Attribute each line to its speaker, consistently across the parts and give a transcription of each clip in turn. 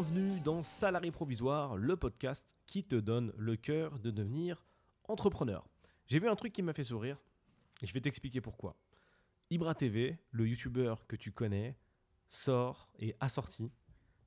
Speaker 1: bienvenue dans Salarié Provisoire, le podcast qui te donne le cœur de devenir entrepreneur. J'ai vu un truc qui m'a fait sourire et je vais t'expliquer pourquoi. Ibra TV, le youtubeur que tu connais, sort et a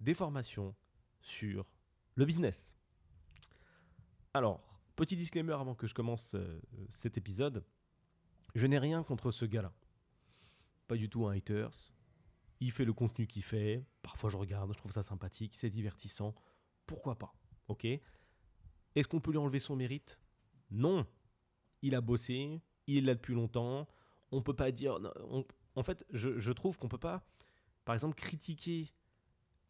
Speaker 1: des formations sur le business. Alors, petit disclaimer avant que je commence euh, cet épisode, je n'ai rien contre ce gars-là. Pas du tout un haters. Il fait le contenu qu'il fait. Parfois je regarde, je trouve ça sympathique, c'est divertissant. Pourquoi pas Ok? Est-ce qu'on peut lui enlever son mérite? Non. Il a bossé, il là depuis longtemps. On peut pas dire. en fait, je, trouve qu'on peut pas, par exemple, critiquer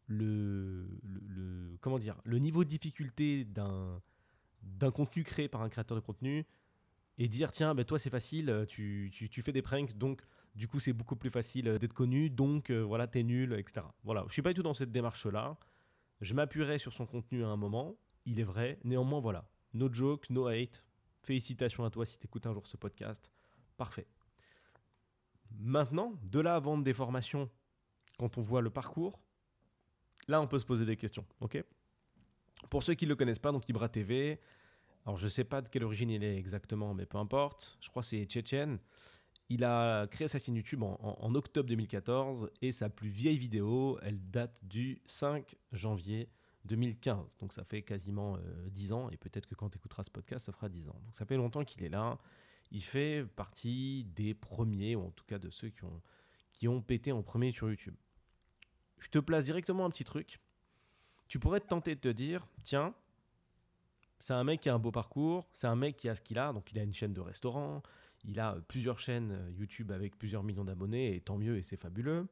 Speaker 1: le, le, comment dire le niveau de difficulté d'un d'un contenu créé par un créateur de contenu et dire tiens ben toi c'est facile tu, tu, tu, fais des pranks donc du coup c'est beaucoup plus facile d'être connu. Donc euh, voilà t'es nul etc voilà. Je suis pas du tout dans cette démarche là je m'appuierai sur son contenu à un moment. Il est vrai. Néanmoins voilà. No joke no hate. Félicitations à toi si t'écoutes un jour ce podcast. Parfait. Maintenant de là à vendre des formations quand on voit le parcours là on peut se poser des questions ok? Pour ceux qui ne le connaissent pas, donc Ibra TV, alors je ne sais pas de quelle origine il est exactement, mais peu importe, je crois que c'est tchétchène. Il a créé sa chaîne YouTube en, octobre 2014 et sa plus vieille vidéo, elle date du 5 janvier 2015. Donc ça fait quasiment 10 euh, ans et peut-être que quand tu écouteras ce podcast, ça fera 10 ans. Donc ça fait longtemps qu'il est là. Il fait partie des premiers, ou en tout cas de ceux qui ont, qui ont pété en premier sur YouTube. Je te place directement un petit truc tu pourrais te tenter de te dire, tiens, c'est un mec qui a un beau parcours, c'est un mec qui a ce qu'il a, donc il a une chaîne de restaurant, il a plusieurs chaînes euh, YouTube avec plusieurs millions d'abonnés, et tant mieux, et c'est fabuleux.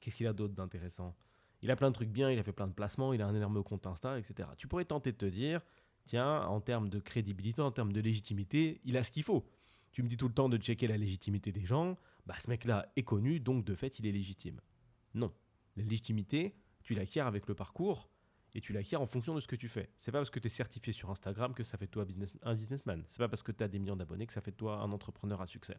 Speaker 1: Qu'est-ce qu'il a d'autre d'intéressant? Il a plein de trucs bien, il a fait plein de placements, il a un énorme compte Insta, etc. Tu pourrais tenter de te dire, tiens, en termes de crédibilité, en termes de légitimité, il a ce qu'il faut. Tu me dis tout le temps de checker la légitimité des gens, bah ce mec-là est connu, donc de fait, il est légitime. Non. La légitimité, tu l'acquiers avec le parcours, et tu l'acquiers en fonction de ce que tu fais. C'est pas parce que tu es certifié sur Instagram que ça fait de toi un businessman. C'est pas parce que tu as des millions d'abonnés que ça fait de toi un entrepreneur à succès.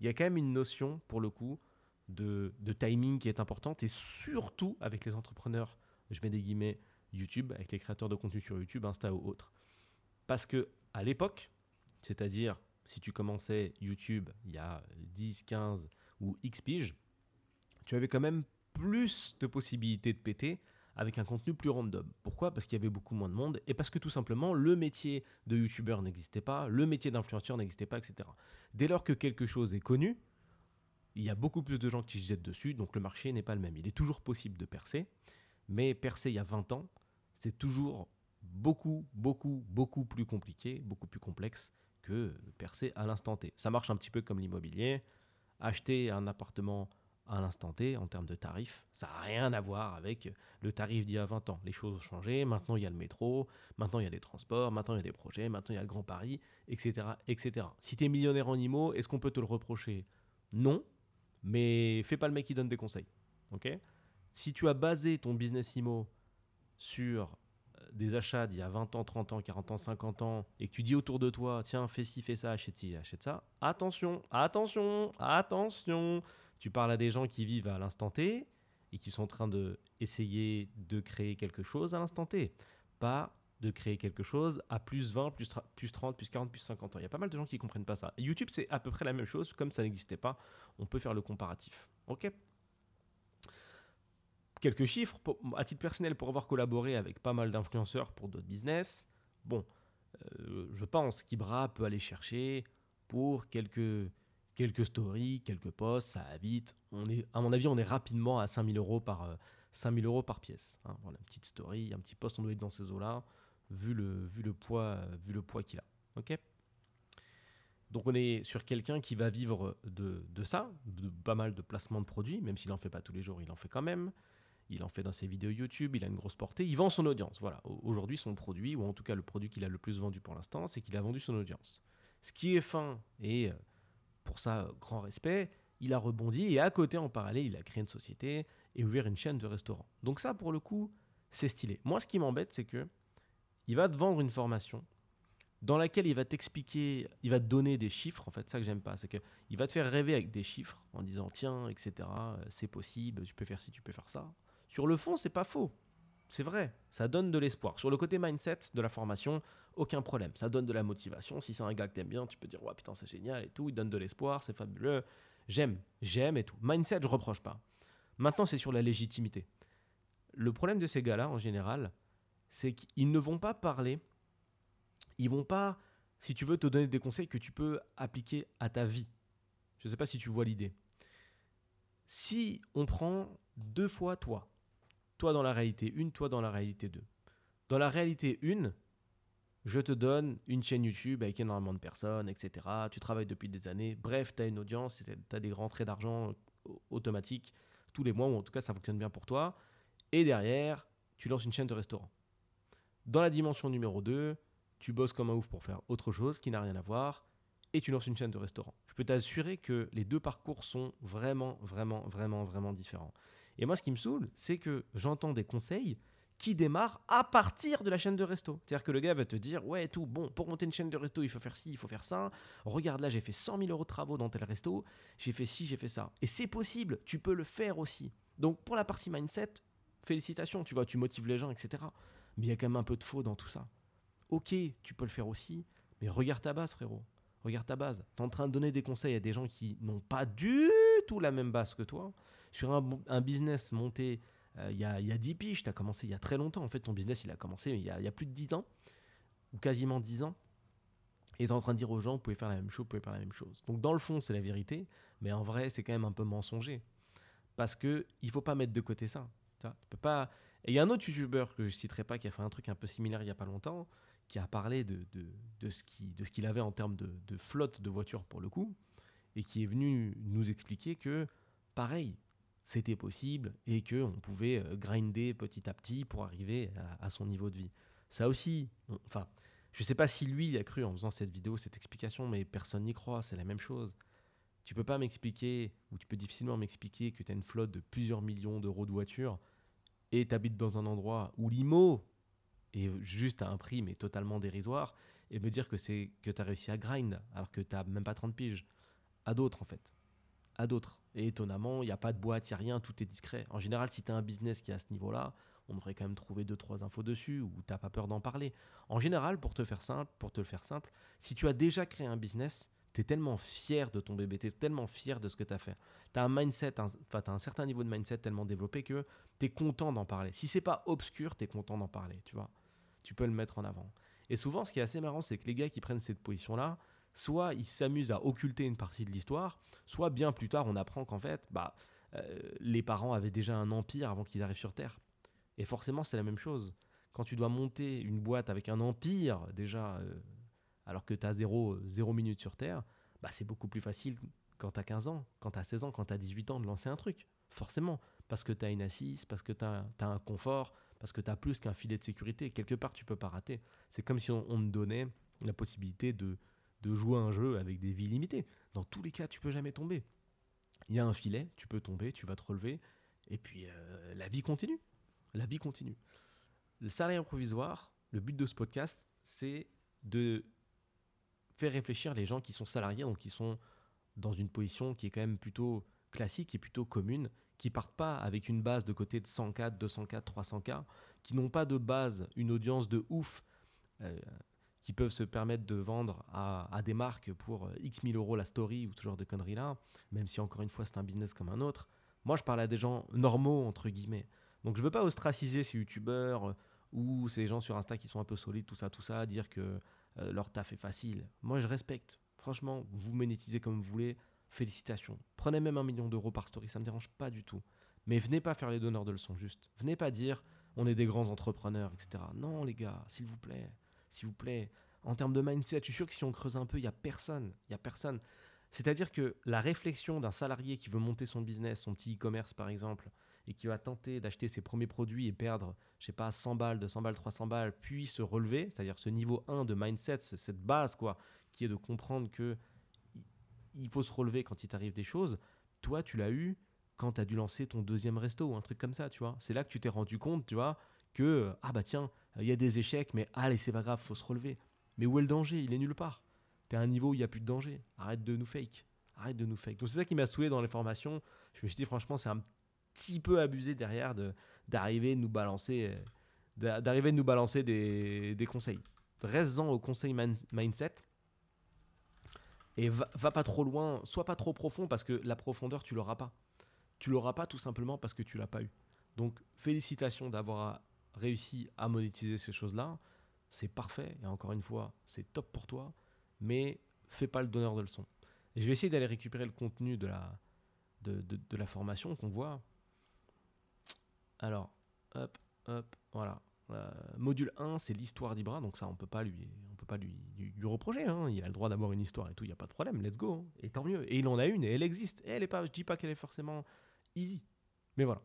Speaker 1: Il y a quand même une notion, pour le coup, de, timing qui est importante et surtout avec les entrepreneurs, je mets des guillemets, YouTube, avec les créateurs de contenu sur YouTube, Insta ou autre. Parce que à l'époque, c'est-à-dire si tu commençais YouTube il y a 10, 15 ou X piges, tu avais quand même plus de possibilités de péter avec un contenu plus random. Pourquoi? Parce qu'il y avait beaucoup moins de monde et parce que tout simplement le métier de youtubeur n'existait pas, le métier d'influenceur n'existait pas, etc. Dès lors que quelque chose est connu, il y a beaucoup plus de gens qui se jettent dessus, donc le marché n'est pas le même. Il est toujours possible de percer, mais percer il y a 20 ans, c'est toujours beaucoup, beaucoup, beaucoup plus compliqué, beaucoup plus complexe que percer à l'instant T. Ça marche un petit peu comme l'immobilier. Acheter un appartement à l'instant T en termes de tarifs. Ça n'a rien à voir avec le tarif d'il y a 20 ans. Les choses ont changé, maintenant il y a le métro, maintenant il y a des transports, maintenant il y a des projets, maintenant il y a le Grand Paris, etc. etc. Si tu es millionnaire en IMO, est-ce qu'on peut te le reprocher? Non, mais fais pas le mec qui donne des conseils. ok? Si tu as basé ton business IMO sur euh, des achats d'il y a 20 ans, 30 ans, 40 ans, 50 ans, et que tu dis autour de toi, tiens, fais ci, fais ça, achète ci, achète ça, attention, attention, attention tu parles à des gens qui vivent à l'instant T et qui sont en train de essayer de créer quelque chose à l'instant T. Pas de créer quelque chose à plus 20, plus, plus 30, plus 40, plus 50 ans. Il y a pas mal de gens qui ne comprennent pas ça. YouTube, c'est à peu près la même chose. Comme ça n'existait pas, on peut faire le comparatif. OK Quelques chiffres, à titre personnel, pour avoir collaboré avec pas mal d'influenceurs pour d'autres business, bon, euh, je pense qu'Ibra peut aller chercher pour quelques quelques stories, quelques posts, ça va vite. On est, à mon avis, on est rapidement à 5000 euros par, 5000 euh, par pièce. Hein. Voilà, une petite story, un petit post, on doit être dans ces eaux-là, vu le, vu le poids, vu le poids qu'il a. Ok? Donc on est sur quelqu'un qui va vivre de, de, ça, de pas mal de placements de produits, même s'il n'en fait pas tous les jours, il en fait quand même. Il en fait dans ses vidéos YouTube, il a une grosse portée, il vend son audience. Voilà, aujourd'hui son produit, ou en tout cas le produit qu'il a le plus vendu pour l'instant, c'est qu'il a vendu son audience. Ce qui est fin et euh, pour ça, grand respect. Il a rebondi et à côté, en parallèle, il a créé une société et ouvert une chaîne de restaurants. Donc ça, pour le coup, c'est stylé. Moi, ce qui m'embête, c'est que il va te vendre une formation dans laquelle il va t'expliquer, il va te donner des chiffres. En fait, ça que j'aime pas, c'est que il va te faire rêver avec des chiffres en disant tiens, etc. C'est possible, tu peux faire ci, tu peux faire ça. Sur le fond, c'est pas faux. C'est vrai, ça donne de l'espoir. Sur le côté mindset de la formation, aucun problème. Ça donne de la motivation. Si c'est un gars que t'aimes bien, tu peux dire, ouais, putain, c'est génial et tout. Il donne de l'espoir, c'est fabuleux. J'aime, j'aime et tout. Mindset, je reproche pas. Maintenant, c'est sur la légitimité. Le problème de ces gars-là, en général, c'est qu'ils ne vont pas parler. Ils vont pas, si tu veux, te donner des conseils que tu peux appliquer à ta vie. Je ne sais pas si tu vois l'idée. Si on prend deux fois toi, toi dans la réalité 1, toi dans la réalité 2. Dans la réalité 1, je te donne une chaîne YouTube avec énormément de personnes, etc. Tu travailles depuis des années. Bref, tu as une audience, tu as des rentrées d'argent automatiques tous les mois, ou en tout cas ça fonctionne bien pour toi. Et derrière, tu lances une chaîne de restaurant. Dans la dimension numéro 2, tu bosses comme un ouf pour faire autre chose qui n'a rien à voir et tu lances une chaîne de restaurant. Je peux t'assurer que les deux parcours sont vraiment, vraiment, vraiment, vraiment différents. Et moi, ce qui me saoule, c'est que j'entends des conseils qui démarrent à partir de la chaîne de resto. C'est-à-dire que le gars va te dire Ouais, tout, bon, pour monter une chaîne de resto, il faut faire ci, il faut faire ça. Regarde là, j'ai fait 100 000 euros de travaux dans tel resto, j'ai fait ci, j'ai fait ça. Et c'est possible, tu peux le faire aussi. Donc, pour la partie mindset, félicitations, tu vois, tu motives les gens, etc. Mais il y a quand même un peu de faux dans tout ça. Ok, tu peux le faire aussi, mais regarde ta base, frérot. Regarde ta base. Tu es en train de donner des conseils à des gens qui n'ont pas du tout la même base que toi sur un, business monté euh, il y, a, y, a, 10 piges, tu as commencé il y a très longtemps. En fait, ton business, il a commencé il y a, plus de 10 ans, ou quasiment 10 ans. Et tu es en train de dire aux gens, vous pouvez faire la même chose, vous pouvez faire la même chose. Donc, dans le fond, c'est la vérité, mais en vrai, c'est quand même un peu mensonger. Parce que il faut pas mettre de côté ça. Tu peux pas. Et il y a un autre youtubeur que je citerai pas qui a fait un truc un peu similaire il y a pas longtemps, qui a parlé de, de, de ce qu'il avait en termes de, flotte de voitures pour le coup, et qui est venu nous expliquer que, pareil, c'était possible et qu'on pouvait euh, grinder petit à petit pour arriver à, son niveau de vie. Ça aussi, enfin, je ne sais pas si lui, il a cru en faisant cette vidéo, cette explication, mais personne n'y croit, c'est la même chose. Tu peux pas m'expliquer, ou tu peux difficilement m'expliquer que tu as une flotte de plusieurs millions d'euros de voitures et tu habites dans un endroit où l'IMO est juste à un prix mais totalement dérisoire et me dire que c'est que tu as réussi à grind alors que tu même pas 30 piges. À d'autres en fait d'autres. Et étonnamment, il n'y a pas de boîte, il n'y a rien, tout est discret. En général, si tu as un business qui est à ce niveau-là, on devrait quand même trouver deux trois infos dessus ou tu n'as pas peur d'en parler. En général, pour te faire simple, pour te le faire simple, si tu as déjà créé un business, tu es tellement fier de ton bébé, tu es tellement fier de ce que tu as fait. Tu as un mindset, as un certain niveau de mindset tellement développé que tu es content d'en parler. Si c'est pas obscur, tu es content d'en parler, tu vois. Tu peux le mettre en avant. Et souvent, ce qui est assez marrant, c'est que les gars qui prennent cette position-là, soit ils s'amusent à occulter une partie de l'histoire, soit bien plus tard on apprend qu'en fait, bah, euh, les parents avaient déjà un empire avant qu'ils arrivent sur Terre. Et forcément, c'est la même chose. Quand tu dois monter une boîte avec un empire déjà, euh, alors que tu as 0, 0 minutes sur Terre, bah, c'est beaucoup plus facile quand tu as 15 ans, quand tu as 16 ans, quand tu as 18 ans de lancer un truc. Forcément. Parce que tu as une assise, parce que tu as, un confort, parce que tu as plus qu'un filet de sécurité. Quelque part, tu peux pas rater. C'est comme si on, te donnait la possibilité de, de jouer un jeu avec des vies limitées. Dans tous les cas, tu peux jamais tomber. Il y a un filet, tu peux tomber, tu vas te relever, et puis euh, la vie continue. La vie continue. Le salarié provisoire, le but de ce podcast, c'est de faire réfléchir les gens qui sont salariés, donc qui sont dans une position qui est quand même plutôt classique et plutôt commune, qui partent pas avec une base de côté de 100K, 200K, 300K, qui n'ont pas de base, une audience de ouf. Euh, qui peuvent se permettre de vendre à, des marques pour euh, X mille euros la story ou ce genre de conneries-là, même si encore une fois c'est un business comme un autre. Moi, je parle à des gens normaux, entre guillemets. Donc, je veux pas ostraciser ces youtubeurs euh, ou ces gens sur Insta qui sont un peu solides, tout ça, tout ça, dire que euh, leur taf est facile. Moi, je respecte. Franchement, vous monétisez comme vous voulez, félicitations. Prenez même un million d'euros par story, ça me dérange pas du tout. Mais venez pas faire les donneurs de leçons juste. Venez pas dire on est des grands entrepreneurs, etc. Non, les gars, s'il vous plaît s'il vous plaît. En termes de mindset, je suis sûr que si on creuse un peu, il n'y a personne. Il y a personne. C'est-à-dire que la réflexion d'un salarié qui veut monter son business, son petit e-commerce par exemple, et qui va tenter d'acheter ses premiers produits et perdre, je sais pas, 100 balles, 200 balles, 300 balles, puis se relever, c'est-à-dire ce niveau 1 de mindset, cette base quoi, qui est de comprendre que il faut se relever quand il t'arrive des choses, toi tu l'as eu quand tu as dû lancer ton deuxième resto ou un truc comme ça, tu vois. C'est là que tu t'es rendu compte, tu vois, que ah bah tiens, il y a des échecs, mais allez, c'est pas grave, faut se relever. Mais où est le danger? Il est nulle part. T'es à un niveau où il n'y a plus de danger. Arrête de nous fake. Arrête de nous fake. Donc c'est ça qui m'a saoulé dans les formations. Je me suis dit, franchement, c'est un petit peu abusé derrière de, d'arriver, de nous balancer d'a- d'arriver de nous balancer des, des conseils. Reste-en au conseil mindset. Et va, va pas trop loin, sois pas trop profond parce que la profondeur, tu l'auras pas. Tu l'auras pas tout simplement parce que tu l'as pas eu. Donc, félicitations d'avoir réussi à monétiser ces choses-là. C'est parfait. Et encore une fois, c'est top pour toi. Mais fais pas le donneur de leçons. Je vais essayer d'aller récupérer le contenu de la, de, de- la formation qu'on voit. Alors, hop, hop, voilà. Euh, module 1, c'est l'histoire d'Ibra, donc ça, on peut pas lui, on peut pas lui, lui, lui reprocher. hein. Il a le droit d'avoir une histoire et tout, il n'y a pas de problème, let's go. hein. Et tant mieux. Et il en a une et elle existe. Et elle est pas, je dis pas qu'elle est forcément easy. Mais voilà.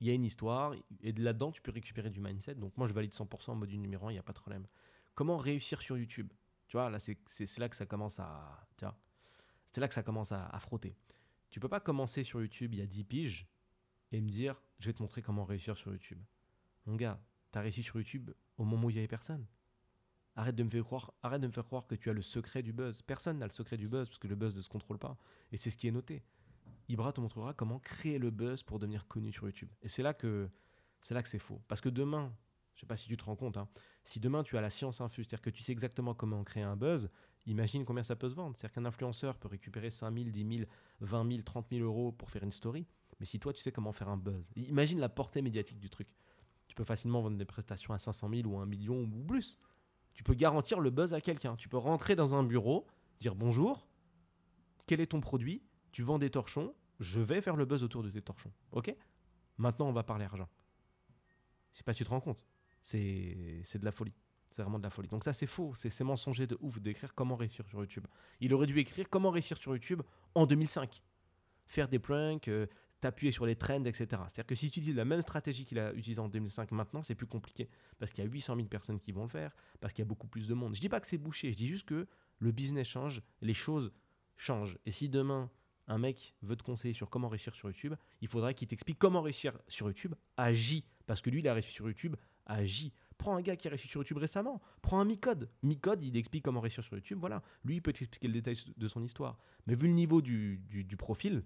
Speaker 1: Il y a une histoire et de là-dedans, tu peux récupérer du mindset. Donc moi, je valide 100% module numéro 1, il n'y a pas de problème. Comment réussir sur YouTube? Tu vois, là, c'est là que ça commence à. C'est là que ça commence à, frotter. Tu peux pas commencer sur YouTube il y a 10 piges et me dire je vais te montrer comment réussir sur YouTube. Mon gars, tu as réussi sur YouTube au moment où il y avait personne. Arrête de me faire croire, arrête de me faire croire que tu as le secret du buzz. Personne n'a le secret du buzz parce que le buzz ne se contrôle pas et c'est ce qui est noté. Ibra te montrera comment créer le buzz pour devenir connu sur YouTube. Et c'est là que c'est là que c'est faux parce que demain, je sais pas si tu te rends compte hein, si demain tu as la science infuse, c'est-à-dire que tu sais exactement comment créer un buzz, imagine combien ça peut se vendre. C'est-à-dire qu'un influenceur peut récupérer 5 000, 10 000, 20 000, 30 000 euros pour faire une story. Mais si toi, tu sais comment faire un buzz, imagine la portée médiatique du truc. Tu peux facilement vendre des prestations à 500 000 ou 1 million ou plus. Tu peux garantir le buzz à quelqu'un. Tu peux rentrer dans un bureau, dire bonjour, quel est ton produit Tu vends des torchons, je vais faire le buzz autour de tes torchons. Ok? Maintenant, on va parler argent. Je sais pas si tu te rends compte. C'est de la folie. C'est vraiment de la folie. Donc ça, c'est faux. C'est c'est mensonger de ouf d'écrire comment réussir sur YouTube. Il aurait dû écrire comment réussir sur YouTube en 2005. Faire des pranks, euh, t'appuyer sur les trends, etc. C'est-à-dire que si tu utilises la même stratégie qu'il a utilisée en 2005 maintenant, c'est plus compliqué. Parce qu'il y a 800 000 personnes qui vont le faire, parce qu'il y a beaucoup plus de monde. Je dis pas que c'est bouché, je dis juste que le business change, les choses changent. Et si demain, un mec veut te conseiller sur comment réussir sur YouTube, il faudrait qu'il t'explique comment réussir sur YouTube, agis. Parce que lui, il a réussi sur YouTube, agis. Prends un gars qui a réussi sur YouTube récemment. Prends un Micode. Micode, il explique comment réussir sur YouTube. Voilà. Lui, il peut t'expliquer le détail de son histoire. Mais vu le niveau du, profil,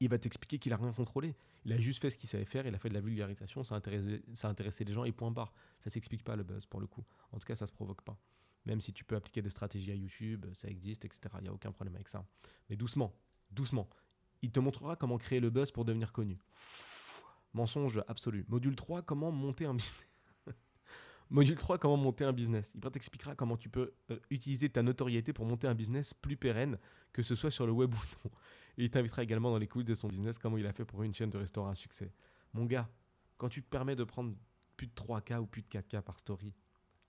Speaker 1: il va t'expliquer qu'il a rien contrôlé. Il a juste fait ce qu'il savait faire. Il a fait de la vulgarisation. Ça a intéressé, ça les gens et point barre. Ça s'explique pas le buzz pour le coup. En tout cas, ça se provoque pas. Même si tu peux appliquer des stratégies à YouTube, ça existe, etc. Il n'y a aucun problème avec ça. Mais doucement, doucement. Il te montrera comment créer le buzz pour devenir connu. Mensonge absolu. Module 3, comment monter un business. Module 3, comment monter un business. Il t'expliquera comment tu peux euh, utiliser ta notoriété pour monter un business plus pérenne, que ce soit sur le web ou non. Et il t'invitera également dans les coulisses de son business, comment il a fait pour une chaîne de restaurant à succès. Mon gars, quand tu te permets de prendre plus de 3K ou plus de 4K par story,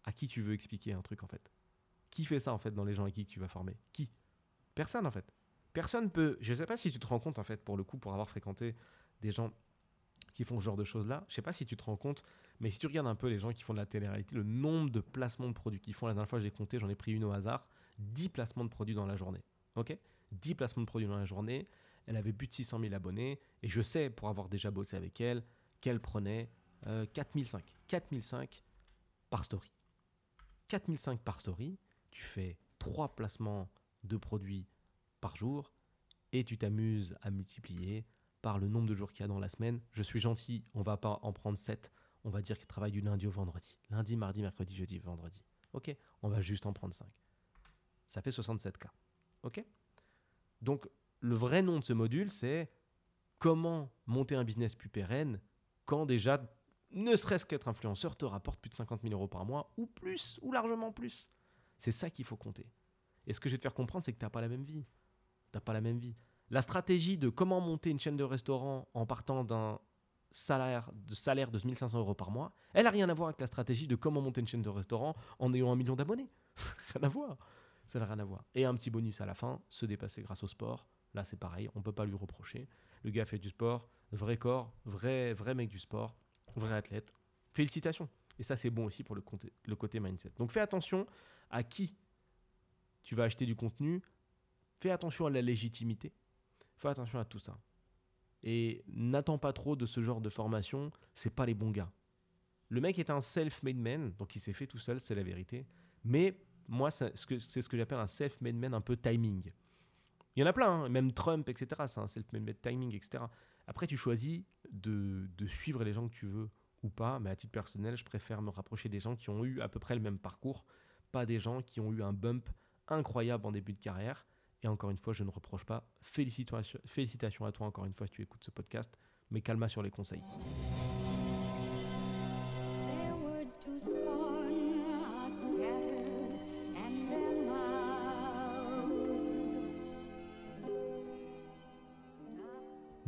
Speaker 1: à qui tu veux expliquer un truc en fait Qui fait ça en fait dans les gens avec qui tu vas former? Qui? Personne en fait. Personne peut. Je sais pas si tu te rends compte en fait pour le coup pour avoir fréquenté des gens qui font ce genre de choses là. Je sais pas si tu te rends compte, mais si tu regardes un peu les gens qui font de la télé-réalité, le nombre de placements de produits qu'ils font, la dernière fois j'ai compté, j'en ai pris une au hasard, 10 placements de produits dans la journée. Ok? 10 placements de produits dans la journée. Elle avait plus de 600 000 abonnés et je sais pour avoir déjà bossé avec elle qu'elle prenait euh, 4005. 4005 par story. 4005 par story, tu fais 3 placements de produits par jour et tu t'amuses à multiplier par le nombre de jours qu'il y a dans la semaine. Je suis gentil, on va pas en prendre 7. On va dire qu'il travaille du lundi au vendredi. Lundi, mardi, mercredi, jeudi, vendredi. Ok On va juste en prendre 5. Ça fait 67K. Ok? Donc, le vrai nom de ce module, c'est comment monter un business plus pérenne quand déjà, ne serait-ce qu'être influenceur, te rapporte plus de 50 000 euros par mois ou plus, ou largement plus. C'est ça qu'il faut compter. Et ce que je vais te faire comprendre, c'est que tu n'as pas la même vie. Tu pas la même vie. La stratégie de comment monter une chaîne de restaurant en partant d'un salaire de, salaire de 1500 euros par mois, elle n'a rien à voir avec la stratégie de comment monter une chaîne de restaurant en ayant un million d'abonnés. rien à voir. Ça n'a rien à voir. Et un petit bonus à la fin, se dépasser grâce au sport. Là, c'est pareil, on ne peut pas lui reprocher. Le gars fait du sport, vrai corps, vrai, vrai mec du sport, vrai athlète. Félicitations. Et ça, c'est bon aussi pour le côté, mindset. Donc fais attention à qui tu vas acheter du contenu. Fais attention à la légitimité. Fais attention à tout ça. Et n'attends pas trop de ce genre de formation. C'est pas les bons gars. Le mec est un self-made man, donc il s'est fait tout seul, c'est la vérité. Mais moi, c'est ce que, j'appelle un self-made man un peu timing. Il y en a plein, hein, même Trump, etc. C'est un self-made timing, etc. Après, tu choisis de, suivre les gens que tu veux ou pas, mais à titre personnel, je préfère me rapprocher des gens qui ont eu à peu près le même parcours, pas des gens qui ont eu un bump incroyable en début de carrière. Et encore une fois, je ne reproche pas. Félicitations, félicitations à toi encore une fois si tu écoutes ce podcast, mais calma sur les conseils.